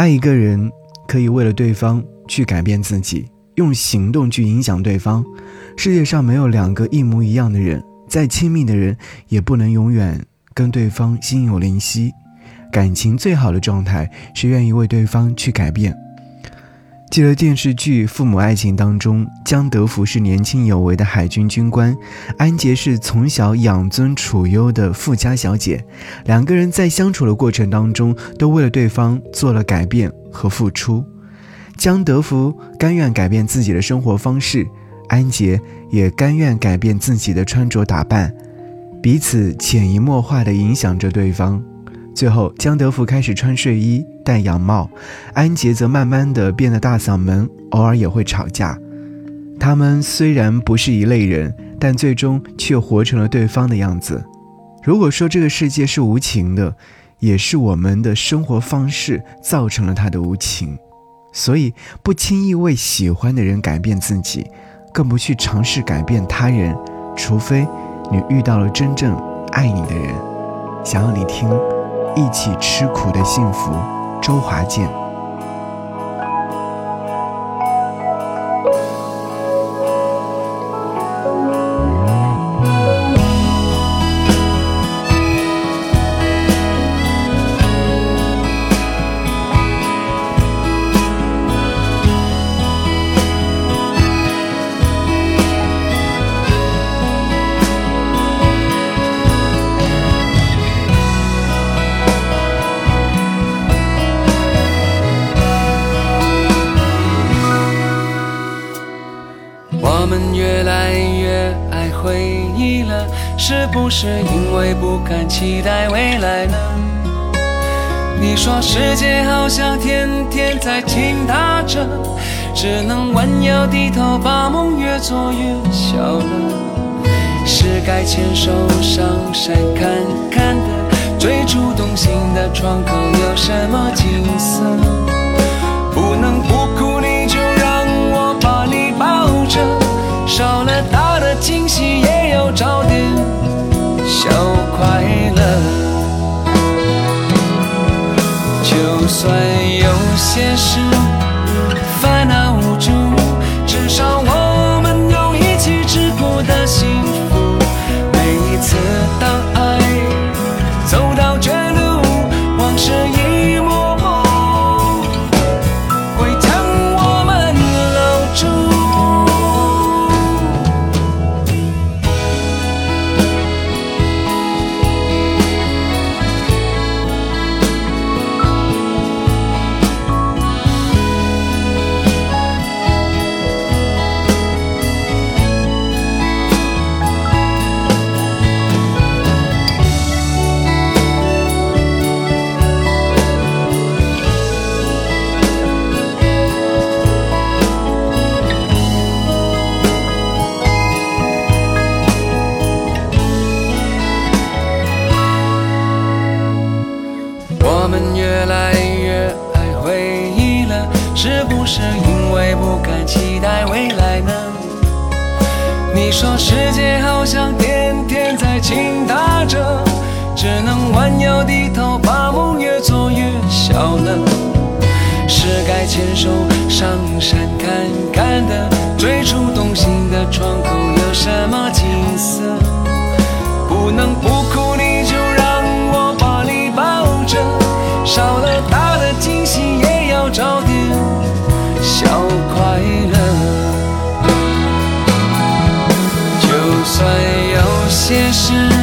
爱一个人，可以为了对方去改变自己，用行动去影响对方。世界上没有两个一模一样的人，再亲密的人也不能永远跟对方心有灵犀。感情最好的状态是愿意为对方去改变。记得电视剧《父母爱情》当中，江德福是年轻有为的海军军官，安杰是从小养尊处优的富家小姐。两个人在相处的过程当中，都为了对方做了改变和付出。江德福甘愿改变自己的生活方式，安杰也甘愿改变自己的穿着打扮，彼此潜移默化地影响着对方。最后，江德福开始穿睡衣、戴洋帽，安杰则慢慢的变得大嗓门，偶尔也会吵架。他们虽然不是一类人，但最终却活成了对方的样子。如果说这个世界是无情的，也是我们的生活方式造成了它的无情。所以，不轻易为喜欢的人改变自己，更不去尝试改变他人，除非你遇到了真正爱你的人。想要你听。一起吃苦的幸福，周华健。是不是因为不敢期待未来呢？你说世界好像天天在倾塌着，只能弯腰低头把梦越做越小了。是该牵手上山看看的，最初动心的窗口有什么就算有些事烦恼越来越爱回忆了是因为不敢期待未来呢？你说世界好像天天在倾塌着，只能弯腰低头把梦越做越小了。是该牵手上山看看的，最初动心的窗口电视